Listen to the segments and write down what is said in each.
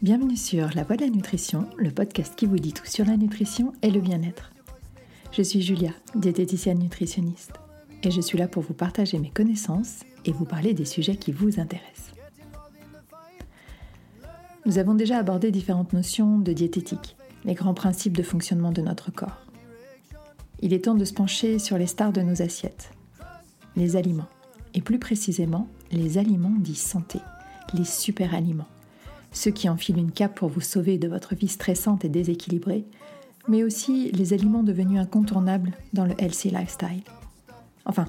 Bienvenue sur La Voix de la Nutrition, le podcast qui vous dit tout sur la nutrition et le bien-être. Je suis Julia, diététicienne nutritionniste, et je suis là pour vous partager mes connaissances et vous parler des sujets qui vous intéressent. Nous avons déjà abordé différentes notions de diététique, les grands principes de fonctionnement de notre corps. Il est temps de se pencher sur les stars de nos assiettes, les aliments, et plus précisément les aliments dits santé, les super aliments, ceux qui enfilent une cape pour vous sauver de votre vie stressante et déséquilibrée, mais aussi les aliments devenus incontournables dans le healthy lifestyle. Enfin,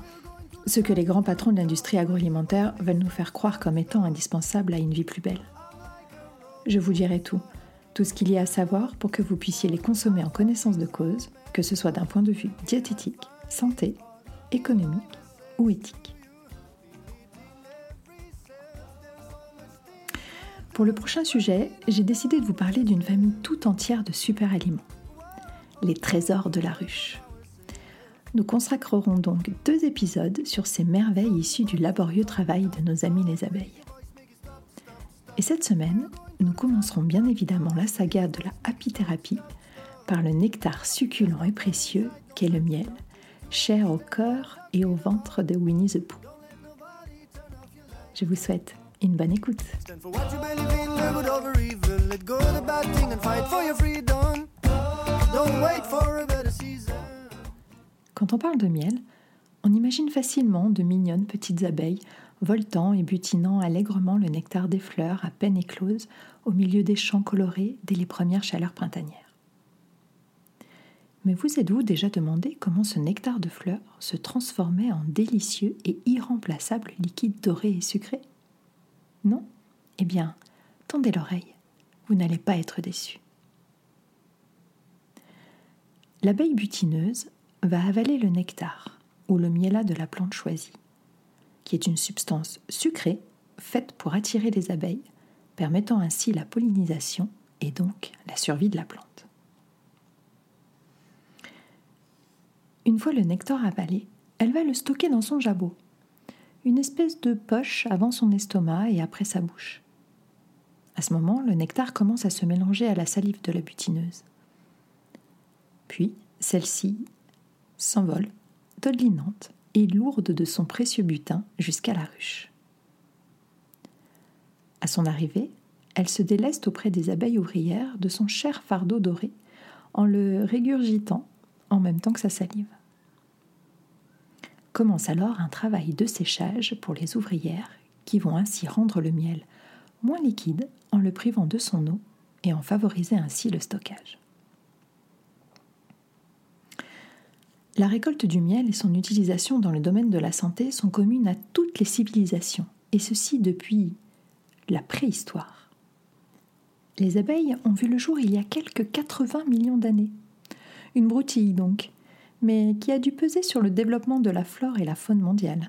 ceux que les grands patrons de l'industrie agroalimentaire veulent nous faire croire comme étant indispensables à une vie plus belle. Je vous dirai tout, tout ce qu'il y a à savoir pour que vous puissiez les consommer en connaissance de cause, que ce soit d'un point de vue diététique, santé, économique ou éthique. Pour le prochain sujet, j'ai décidé de vous parler d'une famille tout entière de super aliments, les trésors de la ruche. Nous consacrerons donc deux épisodes sur ces merveilles issues du laborieux travail de nos amis les abeilles. Et cette semaine, nous commencerons bien évidemment la saga de la apithérapie par le nectar succulent et précieux qu'est le miel, cher au cœur et au ventre de Winnie the Pooh. Je vous souhaite une bonne écoute. Quand on parle de miel, on imagine facilement de mignonnes petites abeilles voltant et butinant allègrement le nectar des fleurs à peine écloses au milieu des champs colorés dès les premières chaleurs printanières. Mais vous êtes-vous déjà demandé comment ce nectar de fleurs se transformait en délicieux et irremplaçable liquide doré et sucré? Non? Eh bien, tendez l'oreille, vous n'allez pas être déçu. L'abeille butineuse va avaler le nectar ou le mielat de la plante choisie, qui est une substance sucrée faite pour attirer les abeilles, permettant ainsi la pollinisation et donc la survie de la plante. Une fois le nectar avalé, elle va le stocker dans son jabot, une espèce de poche avant son estomac et après sa bouche. À ce moment, le nectar commence à se mélanger à la salive de la butineuse. Puis, celle-ci s'envole, dodelinante et lourde de son précieux butin jusqu'à la ruche. À son arrivée, elle se déleste auprès des abeilles ouvrières de son cher fardeau doré en le régurgitant en même temps que sa salive. Commence alors un travail de séchage pour les ouvrières qui vont ainsi rendre le miel moins liquide en le privant de son eau et en favoriser ainsi le stockage. La récolte du miel et son utilisation dans le domaine de la santé sont communes à toutes les civilisations, et ceci depuis la préhistoire. Les abeilles ont vu le jour il y a quelques 80 millions d'années. Une broutille donc, mais qui a dû peser sur le développement de la flore et la faune mondiale.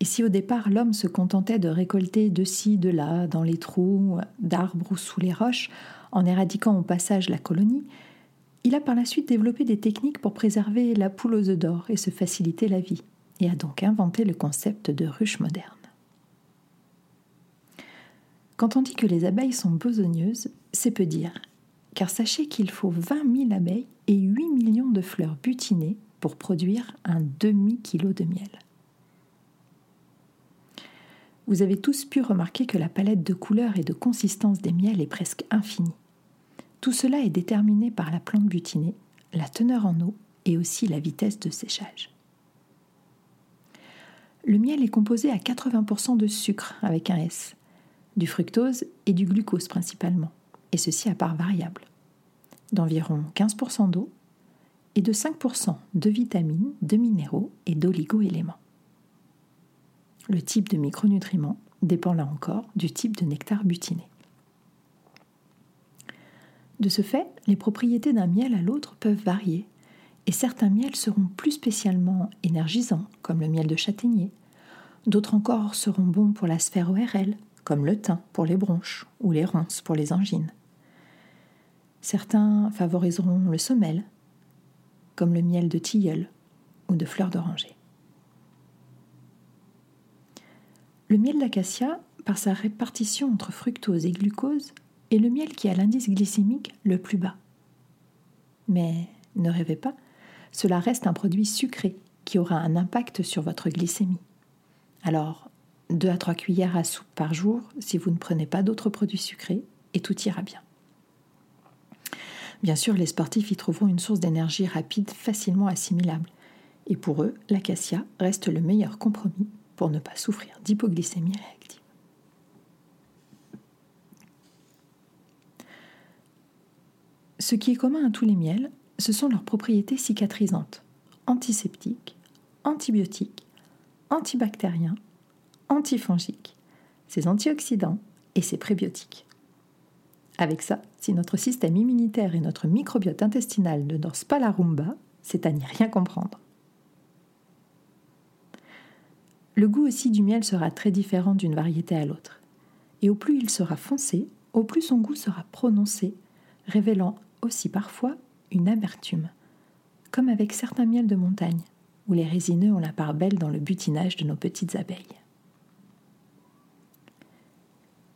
Et si au départ l'homme se contentait de récolter de ci, de là, dans les trous d'arbres ou sous les roches, en éradiquant au passage la colonie, il a par la suite développé des techniques pour préserver la poule aux œufs d'or et se faciliter la vie, et a donc inventé le concept de ruche moderne. Quand on dit que les abeilles sont besogneuses, c'est peu dire, car sachez qu'il faut 20 000 abeilles et 8 millions de fleurs butinées pour produire un demi-kilo de miel. Vous avez tous pu remarquer que la palette de couleurs et de consistance des miels est presque infinie. Tout cela est déterminé par la plante butinée, la teneur en eau et aussi la vitesse de séchage. Le miel est composé à 80% de sucre avec un S, du fructose et du glucose principalement, et ceci à part variable, d'environ 15% d'eau et de 5% de vitamines, de minéraux et d'oligo-éléments. Le type de micronutriments dépend là encore du type de nectar butiné. De ce fait, les propriétés d'un miel à l'autre peuvent varier, et certains miels seront plus spécialement énergisants, comme le miel de châtaignier. D'autres encore seront bons pour la sphère ORL, comme le thym pour les bronches ou les ronces pour les angines. Certains favoriseront le sommeil, comme le miel de tilleul ou de fleurs d'oranger. Le miel d'acacia, par sa répartition entre fructose et glucose, est le miel qui a l'indice glycémique le plus bas. Mais ne rêvez pas, cela reste un produit sucré qui aura un impact sur votre glycémie. Alors, 2 à 3 cuillères à soupe par jour si vous ne prenez pas d'autres produits sucrés et tout ira bien. Bien sûr, les sportifs y trouveront une source d'énergie rapide facilement assimilable. Et pour eux, l'acacia reste le meilleur compromis pour ne pas souffrir d'hypoglycémie réactive. Ce qui est commun à tous les miels, ce sont leurs propriétés cicatrisantes, antiseptiques, antibiotiques, antibactériens, antifongiques, ses antioxydants et ses prébiotiques. Avec ça, si notre système immunitaire et notre microbiote intestinal ne dansent pas la rumba, c'est à n'y rien comprendre. Le goût aussi du miel sera très différent d'une variété à l'autre. Et au plus il sera foncé, au plus son goût sera prononcé, révélant aussi parfois une amertume, comme avec certains miels de montagne, où les résineux ont la part belle dans le butinage de nos petites abeilles.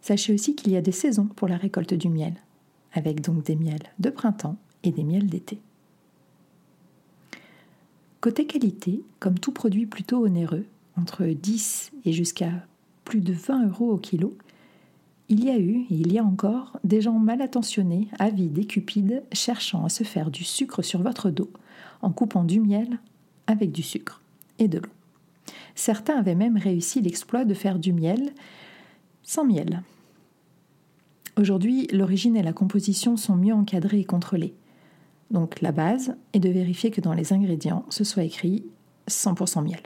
Sachez aussi qu'il y a des saisons pour la récolte du miel, avec donc des miels de printemps et des miels d'été. Côté qualité, comme tout produit plutôt onéreux, entre 10 et jusqu'à plus de 20 euros au kilo, il y a eu et il y a encore des gens mal attentionnés, avides et cupides, cherchant à se faire du sucre sur votre dos en coupant du miel avec du sucre et de l'eau. Certains avaient même réussi l'exploit de faire du miel sans miel. Aujourd'hui, l'origine et la composition sont mieux encadrées et contrôlées. Donc la base est de vérifier que dans les ingrédients, ce soit écrit 100% miel.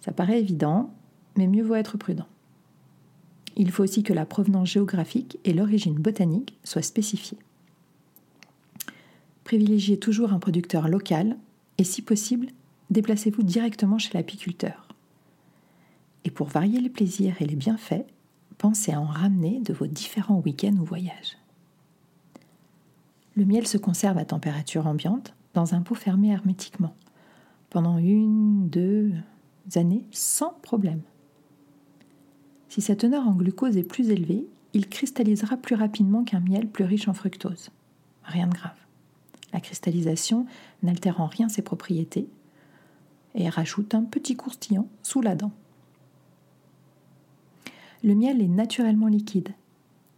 Ça paraît évident, mais mieux vaut être prudent. Il faut aussi que la provenance géographique et l'origine botanique soient spécifiées. Privilégiez toujours un producteur local et si possible, déplacez-vous directement chez l'apiculteur. Et pour varier les plaisirs et les bienfaits, pensez à en ramener de vos différents week-ends ou voyages. Le miel se conserve à température ambiante dans un pot fermé hermétiquement pendant une, deux, années sans problème. Si sa teneur en glucose est plus élevée, il cristallisera plus rapidement qu'un miel plus riche en fructose. Rien de grave. La cristallisation n'altère en rien ses propriétés et rajoute un petit courtillant sous la dent. Le miel est naturellement liquide,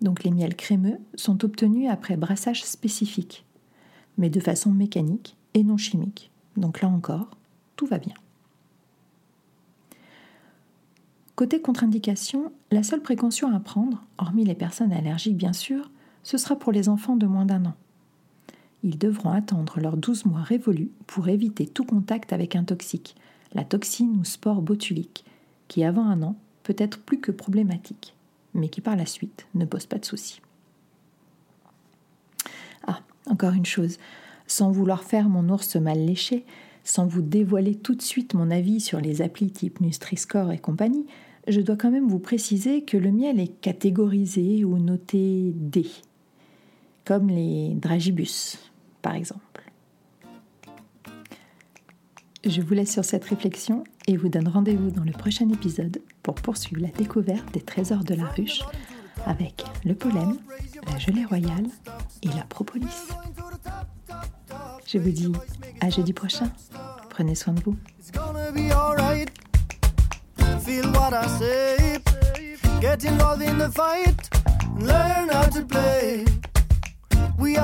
donc les miels crémeux sont obtenus après brassage spécifique, mais de façon mécanique et non chimique. Donc là encore, tout va bien. Côté contre-indication, la seule précaution à prendre, hormis les personnes allergiques bien sûr, ce sera pour les enfants de moins d'un an. Ils devront attendre leurs 12 mois révolus pour éviter tout contact avec un toxique, la toxine ou spore botulique, qui avant un an peut être plus que problématique, mais qui par la suite ne pose pas de soucis. Ah, encore une chose, sans vouloir faire mon ours mal léché, sans vous dévoiler tout de suite mon avis sur les applis type Nutri-Score et compagnie, je dois quand même vous préciser que le miel est catégorisé ou noté D, comme les dragibus, par exemple. Je vous laisse sur cette réflexion et vous donne rendez-vous dans le prochain épisode pour poursuivre la découverte des trésors de la ruche avec le pollen, la gelée royale et la propolis. Je vous dis à jeudi prochain. Prenez soin de vous. Get involved in the fight, learn how to play. We